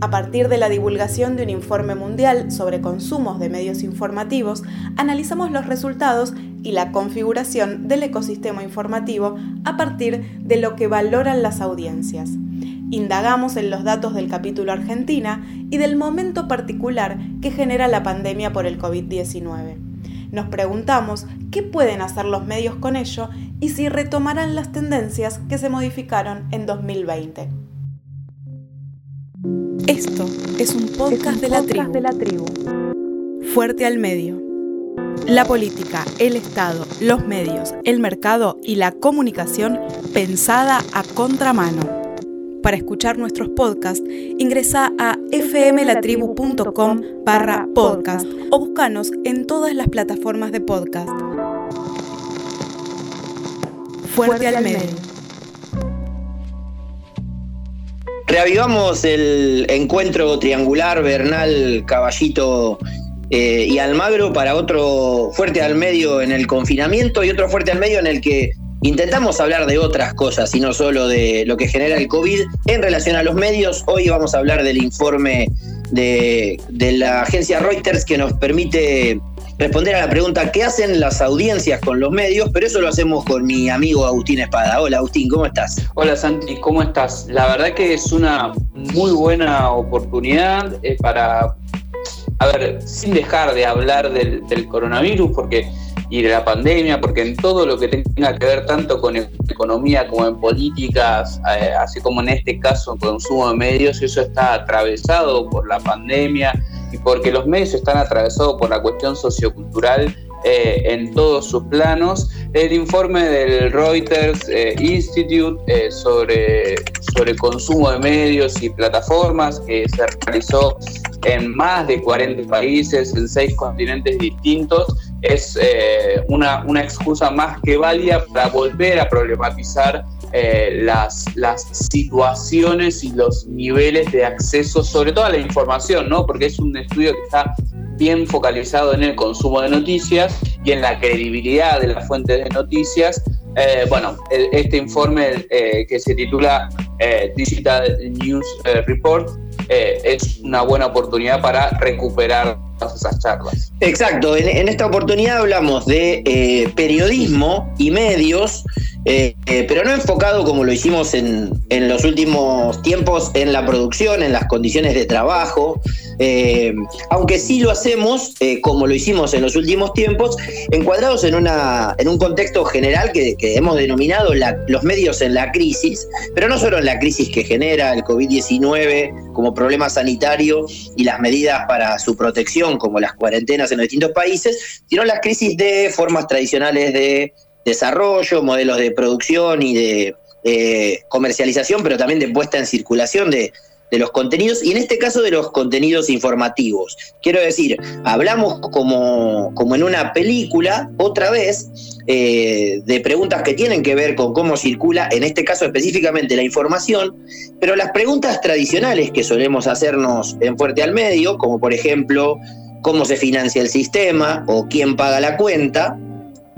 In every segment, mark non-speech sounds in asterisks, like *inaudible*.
A partir de la divulgación de un informe mundial sobre consumos de medios informativos, analizamos los resultados y la configuración del ecosistema informativo a partir de lo que valoran las audiencias. Indagamos en los datos del capítulo Argentina y del momento particular que genera la pandemia por el COVID-19. Nos preguntamos qué pueden hacer los medios con ello y si retomarán las tendencias que se modificaron en 2020. Esto es un podcast, de, la de la tribu. Fuerte al medio. La política, el Estado, los medios, el mercado y la comunicación pensada a contramano. Para escuchar nuestros podcasts, ingresa a fmlatribu.com barra podcast o búscanos en todas las plataformas de podcast. Fuerte, al medio. Reavivamos el encuentro triangular Bernal, Caballito eh, y Almagro para otro fuerte al medio en el confinamiento y otro fuerte al medio en el que intentamos hablar de otras cosas y no solo de lo que genera el COVID en relación a los medios. Hoy vamos a hablar del informe de, de la agencia Reuters que nos permite responder a la pregunta ¿qué hacen las audiencias con los medios? Pero eso lo hacemos con mi amigo Agustín Espada. Hola Agustín, ¿cómo estás? Hola Santi, ¿cómo estás? La verdad que es una muy buena oportunidad eh, para, a ver, sin dejar de hablar del, coronavirus porque y de la pandemia, porque en todo lo que tenga que ver tanto con economía como en políticas, eh, así como en este caso consumo de medios, eso está atravesado por la pandemia, y porque los medios están atravesados por la cuestión sociocultural eh, en todos sus planos. El informe del Reuters eh, Institute eh, sobre, sobre consumo de medios y plataformas que se realizó en más de 40 países, en seis continentes distintos, es una, una excusa más que válida para volver a problematizar eh, las, las situaciones y los niveles de acceso, sobre todo a la información, ¿no? Porque es un estudio que está bien focalizado en el consumo de noticias y en la credibilidad de las fuentes de noticias. Eh, bueno, este informe eh, que se titula Digital News Report es una buena oportunidad para recuperar esas charlas. Exacto, en, esta oportunidad hablamos de periodismo y medios eh, eh, pero no enfocado como lo hicimos en, los últimos tiempos en la producción, en las condiciones de trabajo, eh, aunque sí lo hacemos, como lo hicimos en los últimos tiempos, encuadrados en, una, en un contexto general que, hemos denominado los medios en la crisis, pero no solo en la crisis que genera el COVID-19 como problema sanitario y las medidas para su protección, como las cuarentenas en los distintos países, sino las crisis de formas tradicionales de desarrollo, modelos de producción y de comercialización, pero también de puesta en circulación de, los contenidos, y en este caso de los contenidos informativos. Quiero decir, hablamos como, como en una película, otra vez, eh, de preguntas que tienen que ver con cómo circula, en este caso específicamente la información, pero las preguntas tradicionales que solemos hacernos en Fuerte al Medio, como por ejemplo, cómo se financia el sistema o quién paga la cuenta,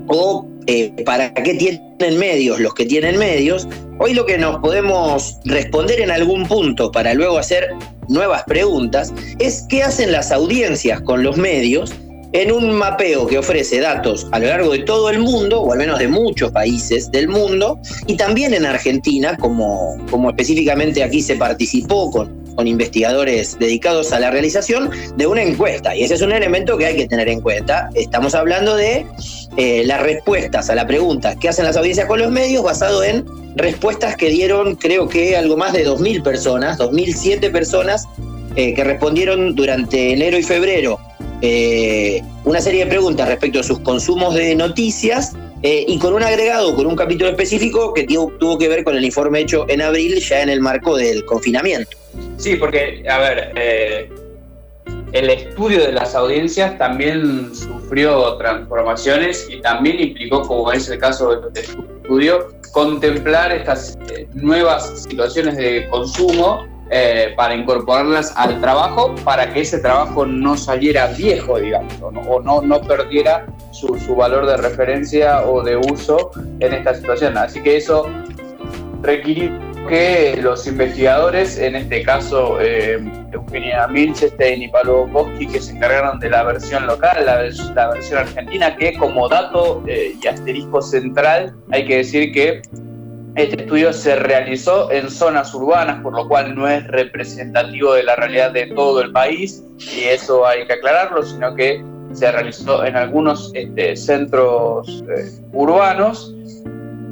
o eh, para qué tienen medios los que tienen medios, hoy lo que nos podemos responder en algún punto para luego hacer nuevas preguntas es qué hacen las audiencias con los medios en un mapeo que ofrece datos a lo largo de todo el mundo, o al menos de muchos países del mundo, y también en Argentina, como, como específicamente aquí se participó con, con investigadores dedicados a la realización de una encuesta. Y ese es un elemento que hay que tener en cuenta. Estamos hablando de eh, las respuestas a la pregunta ¿qué hacen las audiencias con los medios? basado en respuestas que dieron creo que algo más de 2.000 personas, 2.007 personas eh, que respondieron durante enero y febrero eh, una serie de preguntas respecto a sus consumos de noticias y con un agregado, con un capítulo específico que tuvo que ver con el informe hecho en abril ya en el marco del confinamiento. Sí, porque, a ver, el estudio de las audiencias también sufrió transformaciones y también implicó, como es el caso de este estudio, contemplar estas eh, nuevas situaciones de consumo eh, para incorporarlas al trabajo, para que ese trabajo no saliera viejo, digamos, o no, no, perdiera su, su, valor de referencia o de uso en esta situación. Así que eso requirió que los investigadores, en este caso eh, Eugenia Milchestein y Pablo Boschi, que se encargaron de la versión local, la, versión argentina, que como dato eh, y asterisco central, hay que decir que este estudio se realizó en zonas urbanas, por lo cual no es representativo de la realidad de todo el país, y eso hay que aclararlo, sino que se realizó en algunos este, centros eh, urbanos.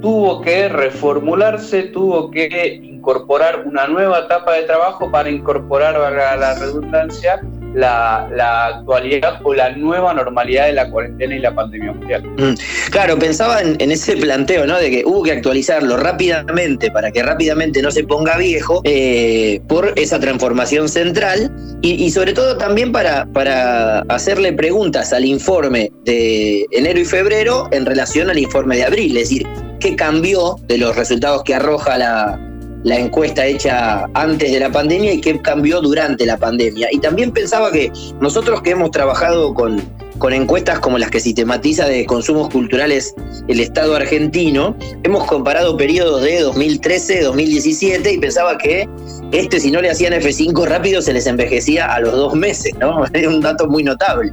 Tuvo que reformularse, tuvo que incorporar una nueva etapa de trabajo para incorporar, a la redundancia, la, actualidad o la nueva normalidad de la cuarentena y la pandemia mundial. Mm. Claro, pensaba en, ese planteo, ¿no? De que hubo que actualizarlo rápidamente para que rápidamente no se ponga viejo eh, por esa transformación central y, sobre todo también para, para hacerle preguntas al informe de enero y febrero en relación al informe de abril, es decir, qué cambió de los resultados que arroja la, la encuesta hecha antes de la pandemia y qué cambió durante la pandemia. Y también pensaba que nosotros que hemos trabajado con, con encuestas como las que sistematiza de consumos culturales el Estado argentino, hemos comparado periodos de 2013, 2017 y pensaba que este si no le hacían F5 rápido se les envejecía a los dos meses, ¿no? *laughs* Es un dato muy notable.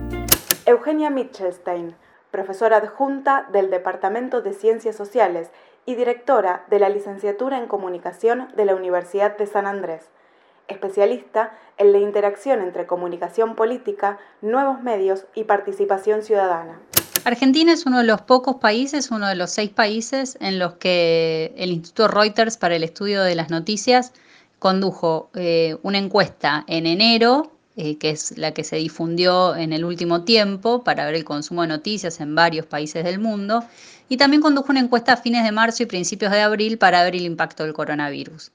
Eugenia Mitchelstein, profesora adjunta del Departamento de Ciencias Sociales y directora de la Licenciatura en Comunicación de la Universidad de San Andrés, especialista en la interacción entre comunicación política, nuevos medios y participación ciudadana. Argentina es uno de los pocos países, uno de los seis países en los que el Instituto Reuters para el Estudio de las Noticias condujo eh, una encuesta en enero, eh, que es la que se difundió en el último tiempo para ver el consumo de noticias en varios países del mundo, y también condujo una encuesta a fines de marzo y principios de abril para ver el impacto del coronavirus.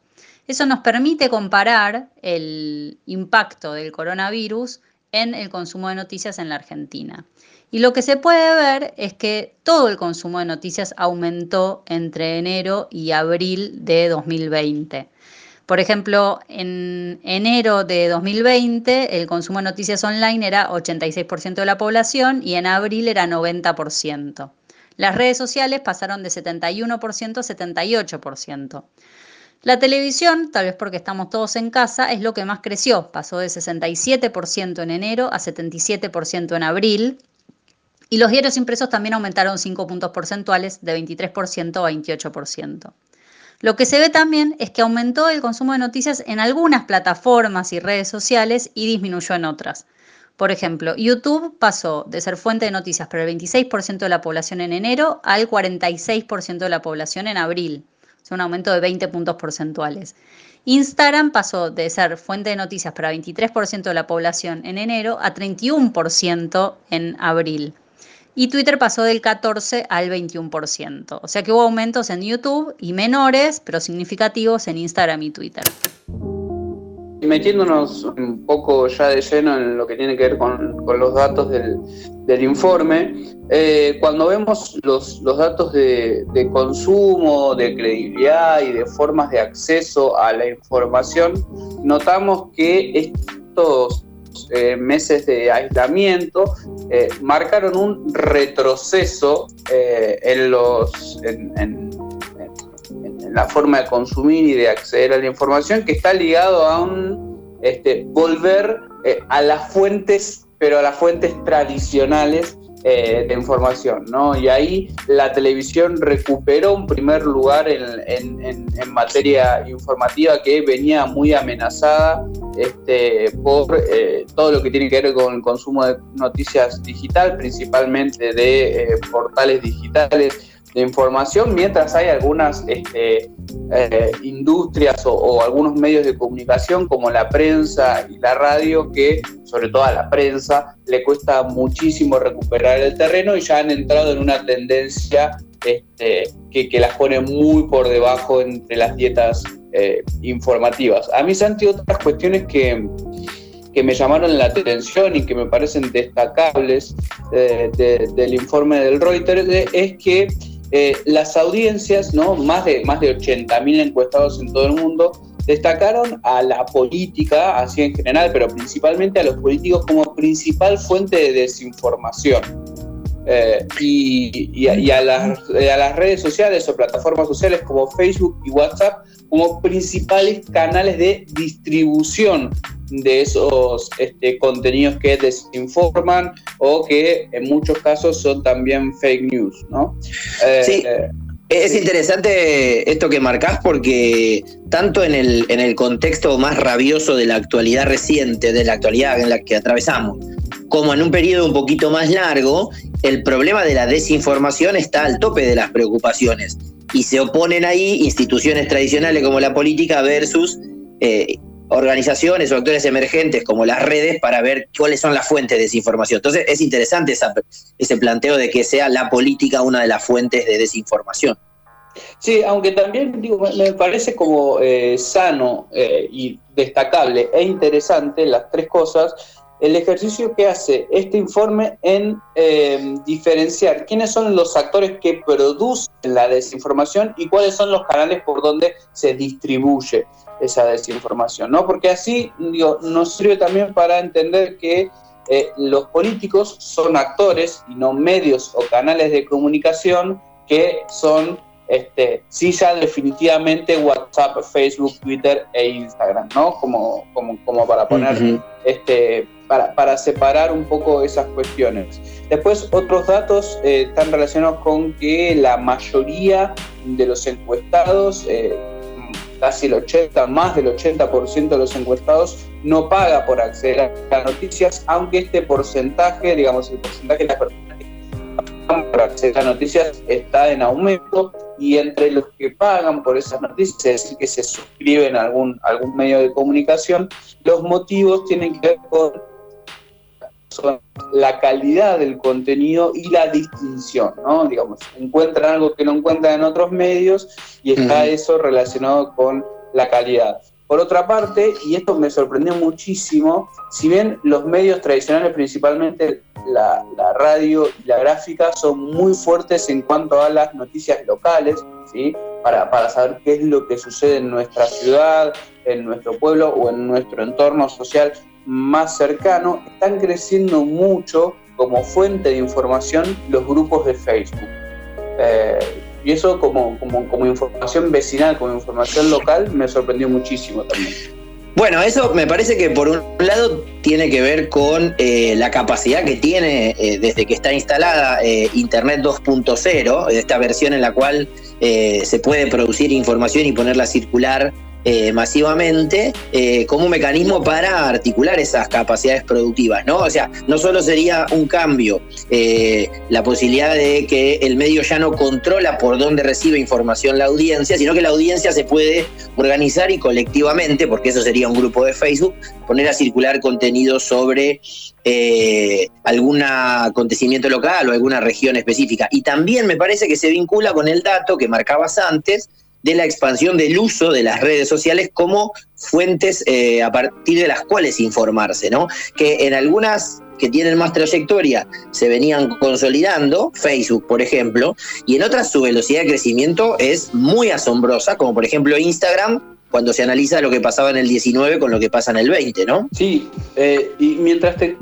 Eso nos permite comparar el impacto del coronavirus en el consumo de noticias en la Argentina. Y lo que se puede ver es que todo el consumo de noticias aumentó entre enero y abril de 2020. Por ejemplo, en enero de 2020 el consumo de noticias online era 86% de la población y en abril era 90%. Las redes sociales pasaron de 71% a 78%. La televisión, tal vez porque estamos todos en casa, es lo que más creció. Pasó de 67% en enero a 77% en abril. Y los diarios impresos también aumentaron 5 puntos porcentuales de 23% a 28%. Lo que se ve también es que aumentó el consumo de noticias en algunas plataformas y redes sociales y disminuyó en otras. Por ejemplo, YouTube pasó de ser fuente de noticias para el 26% de la población en enero al 46% de la población en abril. Es un aumento de 20 puntos porcentuales. Instagram pasó de ser fuente de noticias para 23% de la población en enero a 31% en abril. Y Twitter pasó del 14 al 21%. O sea que hubo aumentos en YouTube y menores, pero significativos en Instagram y Twitter metiéndonos un poco ya de lleno en lo que tiene que ver con, los datos del, informe, eh, cuando vemos los, datos de, consumo, de credibilidad y de formas de acceso a la información, notamos que estos eh, meses de aislamiento eh, marcaron un retroceso en los... la forma de consumir y de acceder a la información que está ligado a un este, volver eh, a las fuentes, pero a las fuentes tradicionales eh, de información, ¿no? Y ahí la televisión recuperó un primer lugar en, materia informativa que venía muy amenazada este, por eh, todo lo que tiene que ver con el consumo de noticias digital, principalmente de portales digitales de información, mientras hay algunas este, eh, industrias o, algunos medios de comunicación como la prensa y la radio que, sobre todo a la prensa, le cuesta muchísimo recuperar el terreno y ya han entrado en una tendencia este, que, que las pone muy por debajo entre las dietas eh, informativas. A mí, Santi, otras cuestiones que, que me llamaron la atención y que me parecen destacables eh, del informe del Reuters es que eh, las audiencias, ¿no? más de, más de 80.000 encuestados en todo el mundo, destacaron a la política, así en general, pero principalmente a los políticos como principal fuente de desinformación. Eh, y, a, las, a, las, redes sociales o plataformas sociales como Facebook y WhatsApp como principales canales de distribución de esos este, contenidos que desinforman o que en muchos casos son también fake news, ¿no? Eh, sí. Es interesante esto que marcás porque tanto en el, en el contexto más rabioso de la actualidad reciente, de la actualidad en la que atravesamos, como en un periodo un poquito más largo, el problema de la desinformación está al tope de las preocupaciones y se oponen ahí instituciones tradicionales como la política versus eh, organizaciones o actores emergentes como las redes para ver cuáles son las fuentes de desinformación. Entonces es interesante ese planteo de que sea la política una de las fuentes de desinformación. Sí, aunque también digo, me parece como eh, sano eh, y destacable e interesante las tres cosas, el ejercicio que hace este informe en eh, diferenciar quiénes son los actores que producen la desinformación y cuáles son los canales por donde se distribuye esa desinformación, ¿no? Porque así digo, nos sirve también para entender que eh, los políticos son actores y no medios o canales de comunicación que son, este, sí ya definitivamente WhatsApp, Facebook, Twitter e Instagram, ¿no? Como, como, como para poner, este, para, para, separar un poco esas cuestiones. Después, otros datos eh, están relacionados con que la mayoría de los encuestados eh, casi el 80, más del 80% de los encuestados no paga por acceder a noticias, aunque este porcentaje, digamos, el porcentaje de las personas que pagan por acceder a noticias está en aumento y entre los que pagan por esas noticias, es decir, que se suscriben a algún, algún medio de comunicación, los motivos tienen que ver con la calidad del contenido y la distinción, ¿no? Digamos, encuentran algo que no encuentran en otros medios y está eso relacionado con la calidad. Por otra parte, y esto me sorprendió muchísimo, si bien los medios tradicionales, principalmente la, radio y la gráfica, son muy fuertes en cuanto a las noticias locales, ¿sí? Para, para saber qué es lo que sucede en nuestra ciudad, en nuestro pueblo o en nuestro entorno social más cercano, están creciendo mucho como fuente de información los grupos de Facebook. Eh, y eso como, como, información vecinal, como información local, me sorprendió muchísimo también. Bueno, eso me parece que por un lado tiene que ver con eh, la capacidad que tiene eh, desde que está instalada Internet 2.0, esta versión en la cual se puede producir información y ponerla circular eh, masivamente eh, como un mecanismo para articular esas capacidades productivas, ¿no? O sea, no solo sería un cambio eh, la posibilidad de que el medio ya no controla por dónde recibe información la audiencia, sino que la audiencia se puede organizar y colectivamente, porque eso sería un grupo de Facebook, poner a circular contenido sobre algún acontecimiento local o alguna región específica. Y también me parece que se vincula con el dato que marcabas antes, de la expansión del uso de las redes sociales como fuentes eh, a partir de las cuales informarse, ¿no? Que en algunas que tienen más trayectoria se venían consolidando, Facebook por ejemplo, y en otras su velocidad de crecimiento es muy asombrosa, como por ejemplo Instagram, cuando se analiza lo que pasaba en el 19 con lo que pasa en el 20, ¿no? Sí, eh, y mientras te,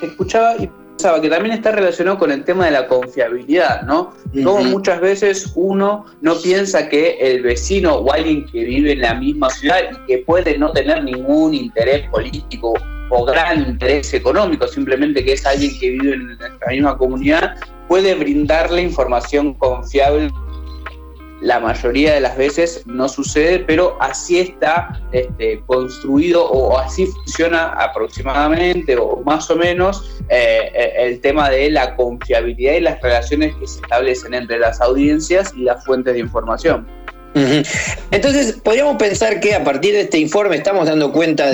te escuchaba y que también está relacionado con el tema de la confiabilidad, ¿no? Como muchas veces uno no piensa que el vecino o alguien que vive en la misma ciudad y que puede no tener ningún interés político o gran interés económico, simplemente que es alguien que vive en la misma comunidad, puede brindarle información confiable la mayoría de las veces no sucede, pero así está este, construido o así funciona aproximadamente o más o menos eh, eh, el tema de la confiabilidad y las relaciones que se establecen entre las audiencias y las fuentes de información. Entonces, podríamos pensar que a partir de este informe estamos dando cuenta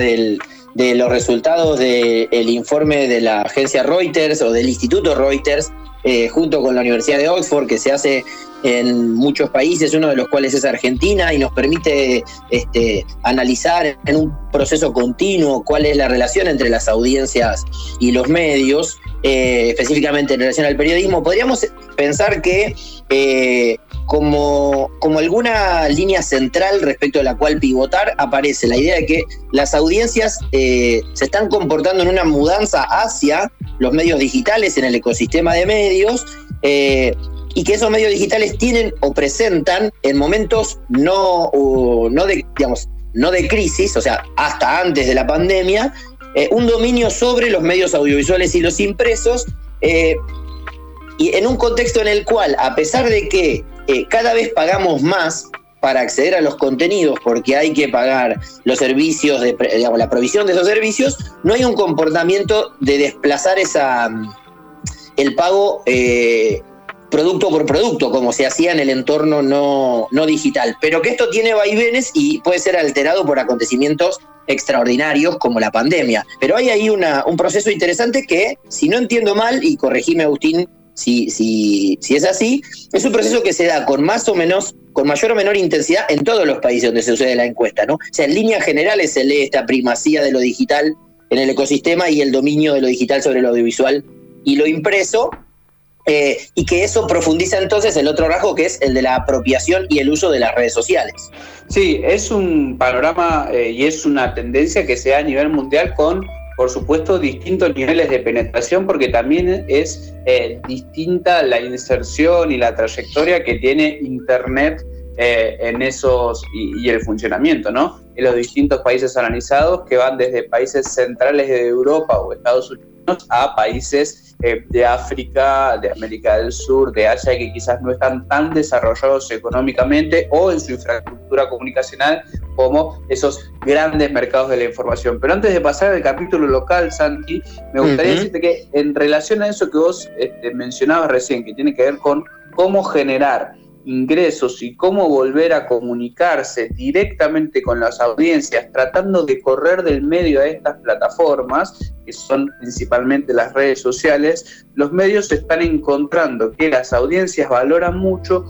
de los resultados del informe de la agencia Reuters o del Instituto Reuters eh, junto con la Universidad de Oxford, que se hace en muchos países, uno de los cuales es Argentina, y nos permite este, analizar en un proceso continuo cuál es la relación entre las audiencias y los medios, eh, específicamente en relación al periodismo. Podríamos pensar que eh, como, como alguna línea central respecto a la cual pivotar aparece la idea de que las audiencias eh, se están comportando en una mudanza hacia los medios digitales en el ecosistema de medios y que esos medios digitales tienen o presentan en momentos no, no, de, digamos, no de crisis, o sea, hasta antes de la pandemia, eh, un dominio sobre los medios audiovisuales y los impresos, eh, y en un contexto en el cual, a pesar de que eh, cada vez pagamos más para acceder a los contenidos, porque hay que pagar los servicios, de, digamos, la provisión de esos servicios, no hay un comportamiento de desplazar esa, el pago producto por producto, como se hacía en el entorno no, no digital, pero que esto tiene vaivenes y puede ser alterado por acontecimientos extraordinarios como la pandemia. Pero hay ahí una, un proceso interesante que, si no entiendo mal, y corregime Agustín si, si, si es así, es un proceso que se da con más o menos, con mayor o menor intensidad en todos los países donde se sucede la encuesta, ¿no? O sea, en líneas generales se lee esta primacía de lo digital en el ecosistema y el dominio de lo digital sobre lo audiovisual y lo impreso, eh, y que eso profundiza entonces el otro rasgo que es el de la apropiación y el uso de las redes sociales. Sí, es un panorama eh, y es una tendencia que se da a nivel mundial con, por supuesto, distintos niveles de penetración, porque también es eh, distinta la inserción y la trayectoria que tiene Internet en esos y, y, el funcionamiento, ¿no? En los distintos países analizados que van desde países centrales de Europa o Estados Unidos a países eh, de África, de América del Sur, de Asia, que quizás no están tan desarrollados económicamente o en su infraestructura comunicacional como esos grandes mercados de la información. Pero antes de pasar al capítulo local, Santi, me gustaría decirte que en relación a eso que vos este, mencionabas recién, que tiene que ver con cómo generar ingresos y cómo volver a comunicarse directamente con las audiencias, tratando de correr del medio a estas plataformas, que son principalmente las redes sociales, los medios están encontrando que las audiencias valoran mucho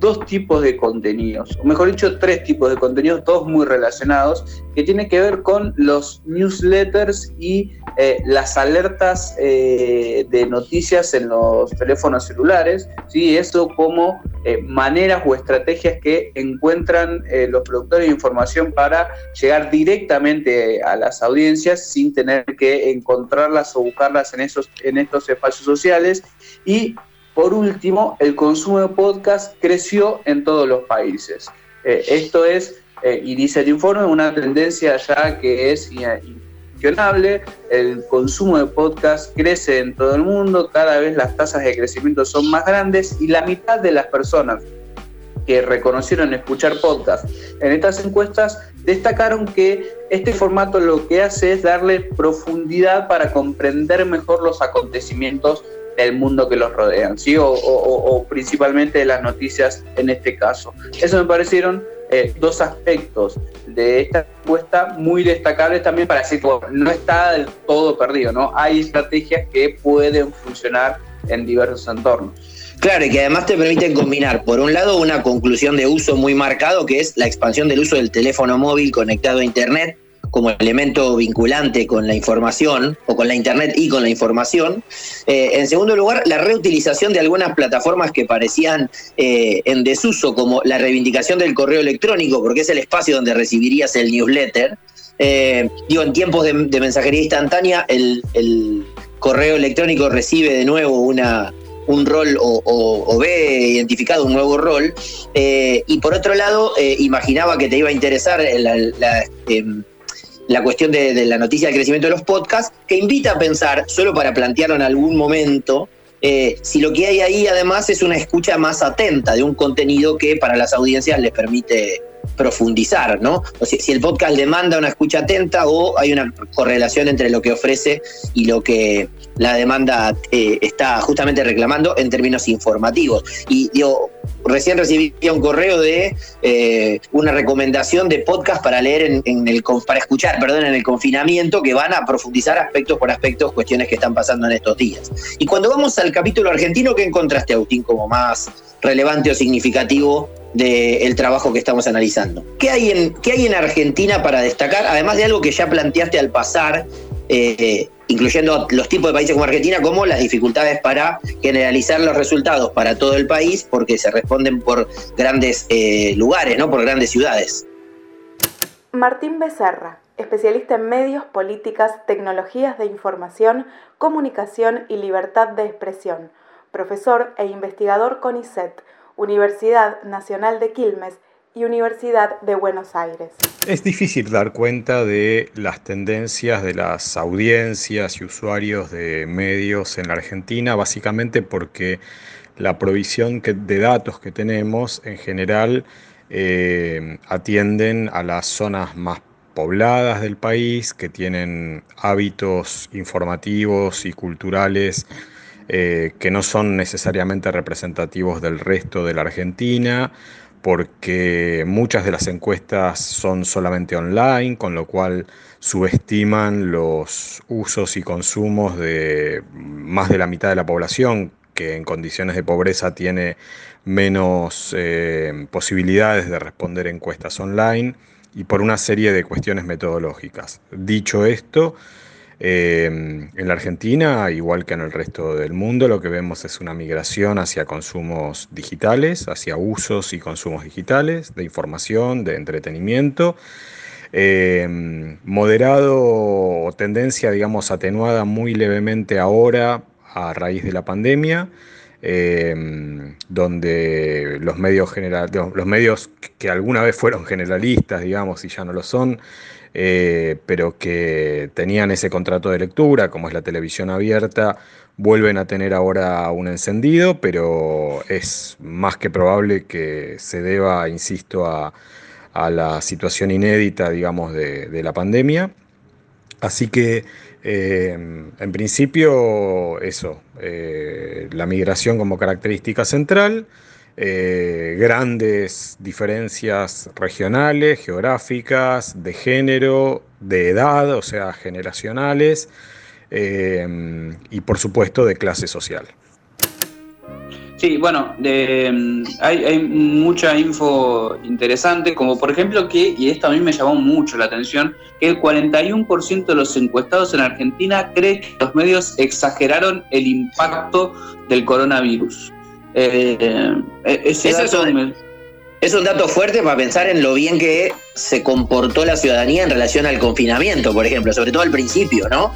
dos tipos de contenidos, o mejor dicho, tres tipos de contenidos, todos muy relacionados, que tienen que ver con los newsletters y eh, las alertas eh, de noticias en los teléfonos celulares, ¿sí? eso como eh, maneras o estrategias que encuentran los productores de información para llegar directamente a las audiencias sin tener que encontrarlas o buscarlas en, esos, en estos espacios sociales y por último, el consumo de podcast creció en todos los países. Eh, esto es, eh, y dice el informe, una tendencia ya que es incuestionable. El consumo de podcast crece en todo el mundo, cada vez las tasas de crecimiento son más grandes y la mitad de las personas que reconocieron escuchar podcast en estas encuestas destacaron que este formato lo que hace es darle profundidad para comprender mejor los acontecimientos el mundo que los rodean, ¿sí? O, principalmente de las noticias en este caso. Eso me parecieron eh, dos aspectos de esta encuesta muy destacables también para decir no está del todo perdido, ¿no? Hay estrategias que pueden funcionar en diversos entornos. Claro, y que además te permiten combinar, por un lado, una conclusión de uso muy marcado, que es la expansión del uso del teléfono móvil conectado a Internet, como elemento vinculante con la información o con la Internet y con la información. Eh, en segundo lugar, la reutilización de algunas plataformas que parecían eh, en desuso, como la reivindicación del correo electrónico, porque es el espacio donde recibirías el newsletter. Eh, digo, en tiempos de, mensajería instantánea, el, correo electrónico recibe de nuevo una, un rol o, ve identificado un nuevo rol. y por otro lado, imaginaba que te iba a interesar la, em, la cuestión de, la noticia del crecimiento de los podcasts, que invita a pensar, solo para plantearlo en algún momento, eh, si lo que hay ahí además es una escucha más atenta de un contenido que para las audiencias les permite profundizar, ¿no? O si, si, el podcast demanda una escucha atenta o hay una correlación entre lo que ofrece y lo que la demanda eh, está justamente reclamando en términos informativos. Y digo, recién recibí un correo de eh, una recomendación de podcast para leer en, el para escuchar, perdón, en el confinamiento que van a profundizar aspectos por aspectos, cuestiones que están pasando en estos días. Y cuando vamos al capítulo argentino, ¿qué encontraste, Agustín, como más relevante o significativo del trabajo que estamos analizando? ¿Qué hay, en, ¿Qué hay en Argentina para destacar, además de algo que ya planteaste al pasar? Eh, incluyendo los tipos de países como Argentina, como las dificultades para generalizar los resultados para todo el país, porque se responden por grandes eh, lugares, ¿no? por grandes ciudades. Martín Becerra, especialista en medios, políticas, tecnologías de información, comunicación y libertad de expresión, profesor e investigador CONICET, Universidad Nacional de Quilmes y Universidad de Buenos Aires. Es difícil dar cuenta de las tendencias de las audiencias y usuarios de medios en la Argentina, básicamente porque la provisión de datos que tenemos en general eh, atienden a las zonas más pobladas del país, que tienen hábitos informativos y culturales eh, que no son necesariamente representativos del resto de la Argentina porque muchas de las encuestas son solamente online, con lo cual subestiman los usos y consumos de más de la mitad de la población, que en condiciones de pobreza tiene menos eh, posibilidades de responder encuestas online y por una serie de cuestiones metodológicas. Dicho esto, Em, en la Argentina, igual que en el resto del mundo, lo que vemos es una migración hacia consumos digitales, hacia usos y consumos digitales de información, de entretenimiento. Em, moderado o tendencia, digamos, atenuada muy levemente ahora a raíz de la pandemia. Em, donde los medios, general, los medios que alguna vez fueron generalistas, digamos, y ya no lo son, eh, pero que tenían ese contrato de lectura, como es la televisión abierta, vuelven a tener ahora un encendido, pero es más que probable que se deba, insisto, a, la situación inédita, digamos, de, la pandemia. Así que, eh, en principio, eso, eh, la migración como característica central. Eh, grandes diferencias regionales, geográficas, de género, de edad, o sea, generacionales, eh, y por supuesto de clase social. Sí, bueno, hay, hay, mucha info interesante, como por ejemplo que, y esto a mí me llamó mucho la atención, que el 41% de los encuestados en Argentina cree que los medios exageraron el impacto del coronavirus. Eh, eh, es, un, dato fuerte para pensar en lo bien que se comportó la ciudadanía en relación al confinamiento, por ejemplo, sobre todo al principio, ¿no?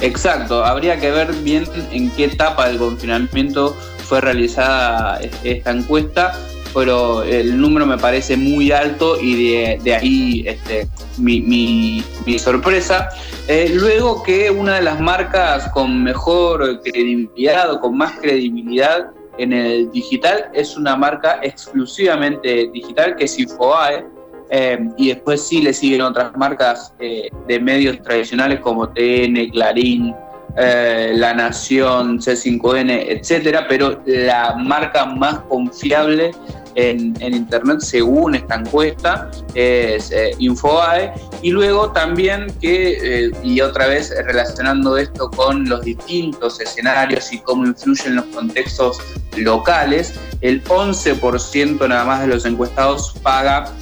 Exacto, habría que ver bien en qué etapa del confinamiento fue realizada esta encuesta, pero el número me parece muy alto y de, ahí este, mi, sorpresa. Eh, luego que una de las marcas con mejor credibilidad o con más credibilidad en el digital es una marca exclusivamente digital que es Infoae. Eh, y después sí le siguen otras marcas eh, de medios tradicionales como TN, Clarín, eh, La Nación, C5N, etcétera, pero la marca más confiable en, Internet según esta encuesta es eh, y luego también que, eh, y otra vez relacionando esto con los distintos escenarios y cómo influyen los contextos locales, el 11% nada más de los encuestados paga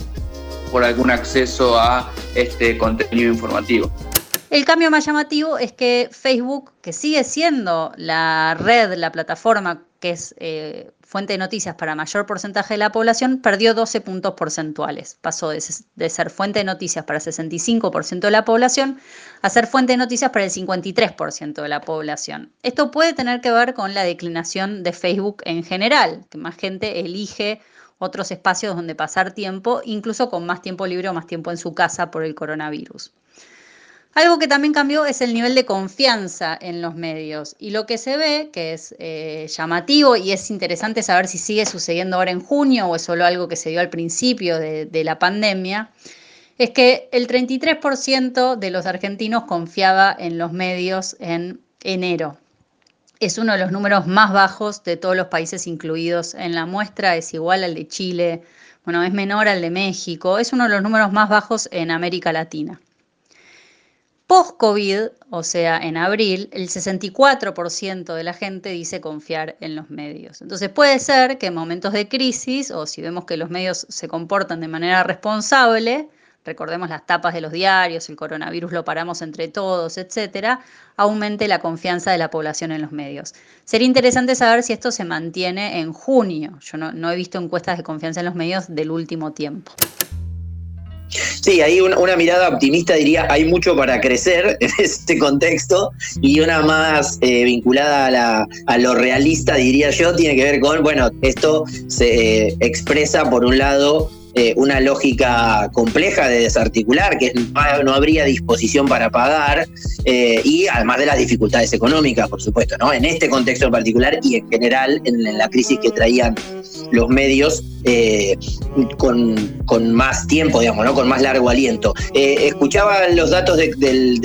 por algún acceso a este contenido informativo. El cambio más llamativo es que Facebook, que sigue siendo la red, la plataforma que es eh, fuente de noticias para mayor porcentaje de la población, perdió 12 puntos porcentuales. Pasó de, ser fuente de noticias para 65% de la población a ser fuente de noticias para el 53% de la población. Esto puede tener que ver con la declinación de Facebook en general, que más gente elige otros espacios donde pasar tiempo, incluso con más tiempo libre o más tiempo en su casa por el coronavirus. Algo que también cambió es el nivel de confianza en los medios. Y lo que se ve, que es eh, llamativo y es interesante saber si sigue sucediendo ahora en junio o es solo algo que se dio al principio de, de la pandemia, es que el 33% de los argentinos confiaba en los medios en enero. es uno de los números más bajos de todos los países incluidos en la muestra, es igual al de Chile, bueno, es menor al de México, es uno de los números más bajos en América Latina. Post-COVID, o sea, en abril, el 64% de la gente dice confiar en los medios. Entonces puede ser que en momentos de crisis, o si vemos que los medios se comportan de manera responsable, recordemos las tapas de los diarios, el coronavirus lo paramos entre todos, etcétera, aumente la confianza de la población en los medios. Sería interesante saber si esto se mantiene en junio. Yo no, no he visto encuestas de confianza en los medios del último tiempo. Sí, ahí una, mirada optimista diría, hay mucho para crecer *laughs* en este contexto y una más eh, vinculada a, lo realista, diría yo, tiene que ver con, bueno, esto se eh, expresa por un lado eh, una lógica compleja de desarticular, que no, habría disposición para pagar, y además de las dificultades económicas, por supuesto, ¿no? En este contexto en particular y en general en la crisis que traían los medios eh, con, más tiempo, digamos, ¿no? con más largo aliento. Eh, escuchaba los datos de,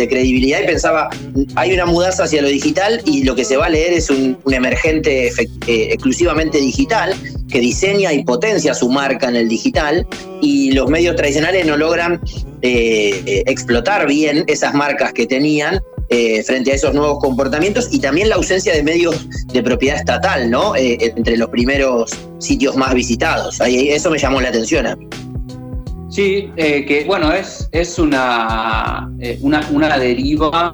credibilidad y pensaba, hay una mudanza hacia lo digital y lo que se va a leer es un, emergente eh, exclusivamente digital que diseña y potencia su marca en el digital y los medios tradicionales no logran explotar bien esas marcas que tenían eh, frente a esos nuevos comportamientos y también la ausencia de medios de propiedad estatal, ¿no? Eh, entre los primeros sitios más visitados. Ahí, eso me llamó la atención a mí. Sí, eh, que bueno, es, es una, una, una deriva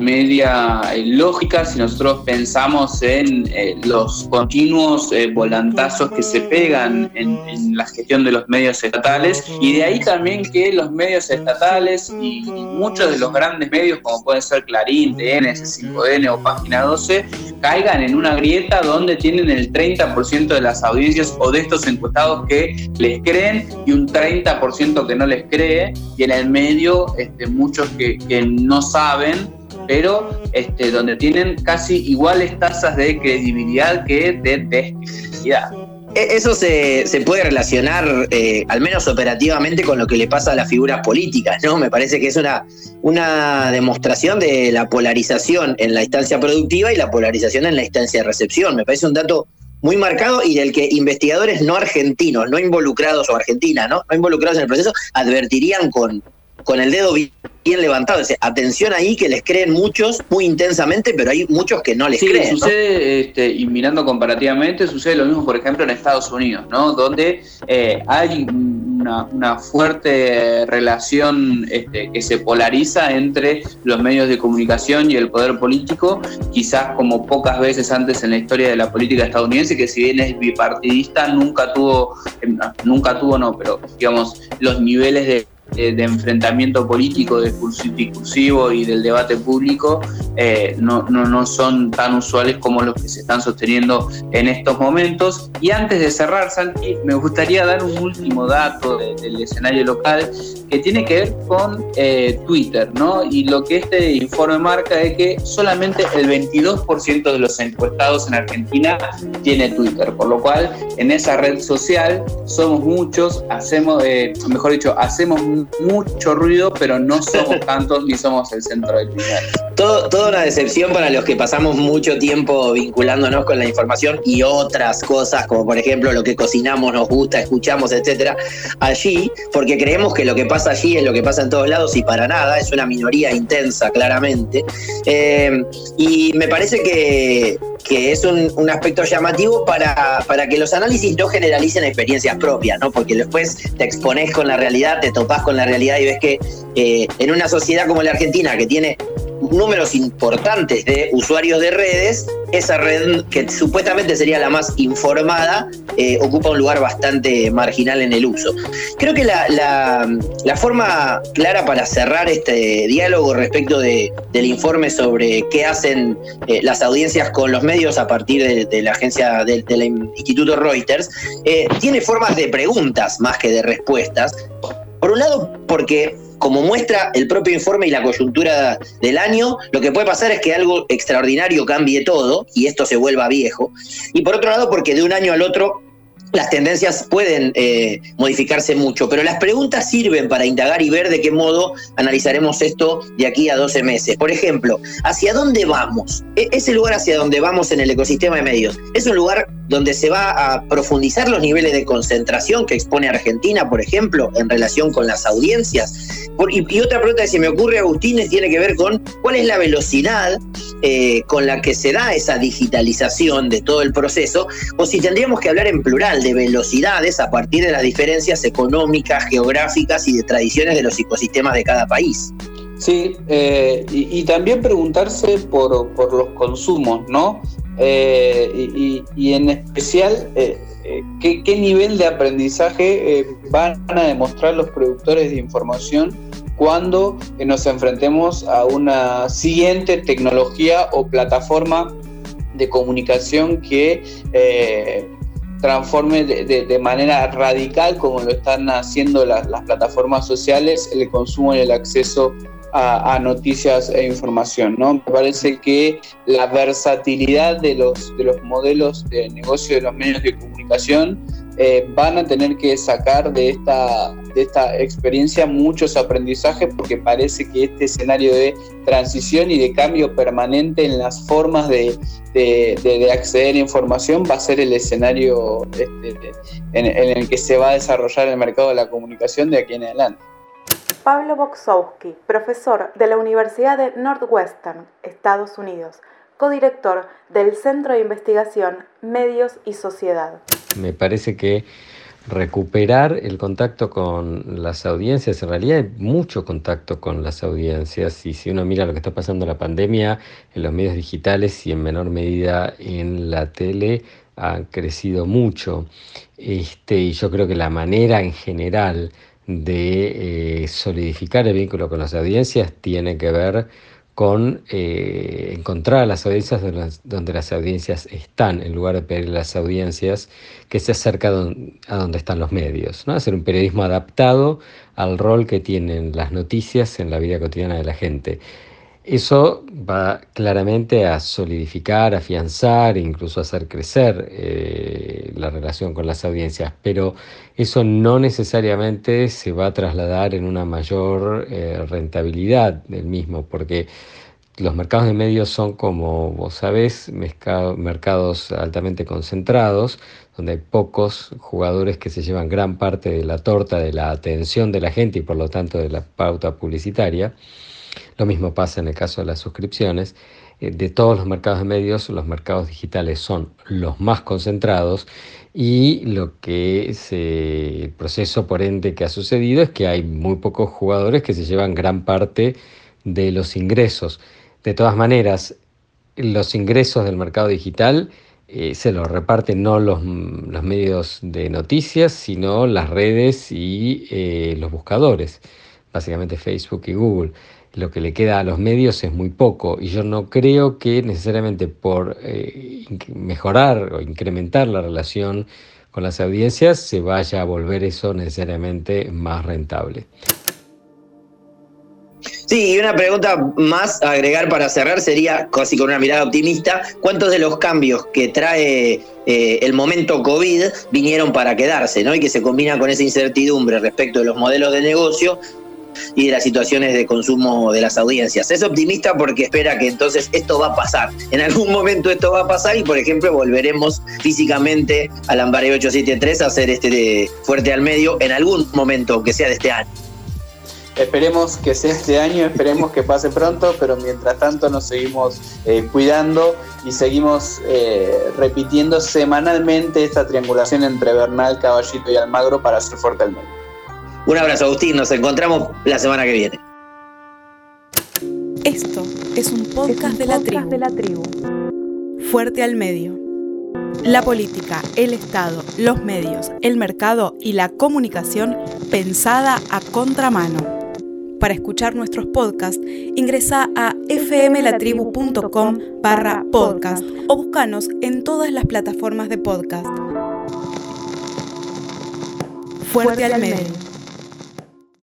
media eh, lógica si nosotros pensamos en eh, los continuos eh, volantazos que se pegan en, la gestión de los medios estatales y de ahí también que los medios estatales y, muchos de los grandes medios como pueden ser Clarín, TN, S5N o Página 12 caigan en una grieta donde tienen el 30% de las audiencias o de estos encuestados que les creen y un 30% que no les cree y en el medio este, muchos que, que no saben pero este, donde tienen casi iguales tasas de credibilidad que de descredibilidad. E, eso se, puede relacionar, eh, al menos operativamente, con lo que le pasa a las figuras políticas, ¿no? Me parece que es una, una demostración de la polarización en la instancia productiva y la polarización en la instancia de recepción. Me parece un dato muy marcado y del que investigadores no argentinos, no involucrados, o Argentina, ¿no? No involucrados en el proceso, advertirían con, con el dedo bien levantado. atención ahí que les creen muchos muy intensamente, pero hay muchos que no les creen. Sucede, este, y mirando comparativamente, sucede lo mismo, por ejemplo, en Estados Unidos, ¿no? Donde eh, hay una, fuerte relación este, que se polariza entre los medios de comunicación y el poder político, quizás como pocas veces antes en la historia de la política estadounidense, que si bien es bipartidista, nunca tuvo, em, nunca tuvo, no, pero digamos, los niveles de eh, de enfrentamiento político, discursivo y del debate público eh, no, no, no, son tan usuales como los que se están sosteniendo en estos momentos. Y antes de cerrar, Santi, me gustaría dar un último dato del escenario local que tiene que ver con eh, Twitter, ¿no? Y lo que este informe marca es que solamente el 22% de los encuestados en Argentina tiene Twitter, por lo cual en esa red social somos muchos, hacemos, mejor dicho, hacemos mucho ruido, pero no somos *laughs* tantos ni somos el centro del universo. Todo, toda una decepción para los que pasamos mucho tiempo vinculándonos con la información y otras cosas, como por ejemplo lo que cocinamos, nos gusta, escuchamos, etcétera, allí, porque creemos que lo que pasa allí es lo que pasa en todos lados y para nada, es una minoría intensa, claramente. Eh, y me parece que, que es un, aspecto llamativo para, para, que los análisis no generalicen experiencias propias, ¿no? Porque después te expones con la realidad, te topás con la realidad y ves que eh, en una sociedad como la Argentina, que tiene números importantes de usuarios de redes, esa red que supuestamente sería la más informada eh, ocupa un lugar bastante marginal en el uso. Creo que la, forma clara para cerrar este diálogo respecto de, del informe sobre qué hacen eh, las audiencias con los medios a partir de, la agencia del Instituto Reuters, eh, tiene formas de preguntas más que de respuestas. Por un lado, porque como muestra el propio informe y la coyuntura del año, lo que puede pasar es que algo extraordinario cambie todo y esto se vuelva viejo. Y por otro lado, porque de un año al otro las tendencias pueden eh, modificarse mucho, pero las preguntas sirven para indagar y ver de qué modo analizaremos esto de aquí a 12 meses. Por ejemplo, ¿hacia dónde vamos? E-, ese lugar hacia donde vamos en el ecosistema de medios es un lugar donde se va a profundizar los niveles de concentración que expone Argentina, por ejemplo, en relación con las audiencias. y, otra pregunta que se me ocurre, Agustín, tiene que ver con cuál es la velocidad eh, con la que se da esa digitalización de todo el proceso, o si tendríamos que hablar en plural de velocidades a partir de las diferencias económicas, geográficas y de tradiciones de los ecosistemas de cada país. Sí, eh, y, también preguntarse por, por los consumos, ¿no? Eh, y, en especial, eh, ¿qué, nivel de aprendizaje van a demostrar los productores de información cuando nos enfrentemos a una siguiente tecnología o plataforma de comunicación que transforme de, manera radical, como lo están haciendo las, las plataformas sociales, el consumo y el acceso a, noticias e información. ¿no? Me parece que la versatilidad de los, de los modelos de negocio de los medios de comunicación eh, van a tener que sacar de esta, de esta experiencia muchos aprendizajes porque parece que este escenario de transición y de cambio permanente en las formas de, de, acceder a información va a ser el escenario este, en, en el que se va a desarrollar el mercado de la comunicación de aquí en adelante. Pablo Boksowski, profesor de la Universidad de Northwestern, Estados Unidos, codirector del Centro de Investigación Medios y Sociedad. Me parece que recuperar el contacto con las audiencias, en realidad hay mucho contacto con las audiencias y si uno mira lo que está pasando en la pandemia, en los medios digitales y en menor medida en la tele, han crecido mucho. Este, y yo creo que la manera en general de eh, solidificar el vínculo con las audiencias tiene que ver con eh, encontrar a las audiencias donde las, audiencias están, en lugar de pedir a las audiencias que se acerquen a donde están los medios. ¿no? Hacer un periodismo adaptado al rol que tienen las noticias en la vida cotidiana de la gente. Eso va claramente a solidificar, afianzar, incluso hacer crecer eh, la relación con las audiencias, pero eso no necesariamente se va a trasladar en una mayor eh, rentabilidad del mismo, porque los mercados de medios son, como vos sabés, mercados altamente concentrados, donde hay pocos jugadores que se llevan gran parte de la torta de la atención de la gente y por lo tanto de la pauta publicitaria. Lo mismo pasa en el caso de las suscripciones. Eh, de todos los mercados de medios, los mercados digitales son los más concentrados y lo que se, el proceso por ende que ha sucedido es que hay muy pocos jugadores que se llevan gran parte de los ingresos. De todas maneras, los ingresos del mercado digital eh, se los reparten no los, los, medios de noticias, sino las redes y eh, los buscadores, básicamente Facebook y Google lo que le queda a los medios es muy poco y yo no creo que necesariamente por eh, mejorar o incrementar la relación con las audiencias se vaya a volver eso necesariamente más rentable. Sí, y una pregunta más a agregar para cerrar sería, casi con una mirada optimista, ¿cuántos de los cambios que trae eh, el momento COVID vinieron para quedarse, ¿no? Y que se combinan con esa incertidumbre respecto de los modelos de negocio y de las situaciones de consumo de las audiencias. Es optimista porque espera que entonces esto va a pasar. En algún momento esto va a pasar y, por ejemplo, volveremos físicamente al Ambaré 873 a hacer este fuerte al medio en algún momento, aunque sea de este año. Esperemos que sea este año, esperemos que pase pronto, pero mientras tanto nos seguimos eh, cuidando y seguimos eh, repitiendo semanalmente esta triangulación entre Bernal, Caballito y Almagro para hacer fuerte al medio. Un abrazo, Agustín. Nos encontramos la semana que viene. Esto es un podcast, de, la de la tribu. Fuerte al medio. La política, el Estado, los medios, el mercado y la comunicación pensada a contramano. Para escuchar nuestros podcasts, ingresa a fmlatribu.com barra podcast o búscanos en todas las plataformas de podcast. Fuerte, al medio.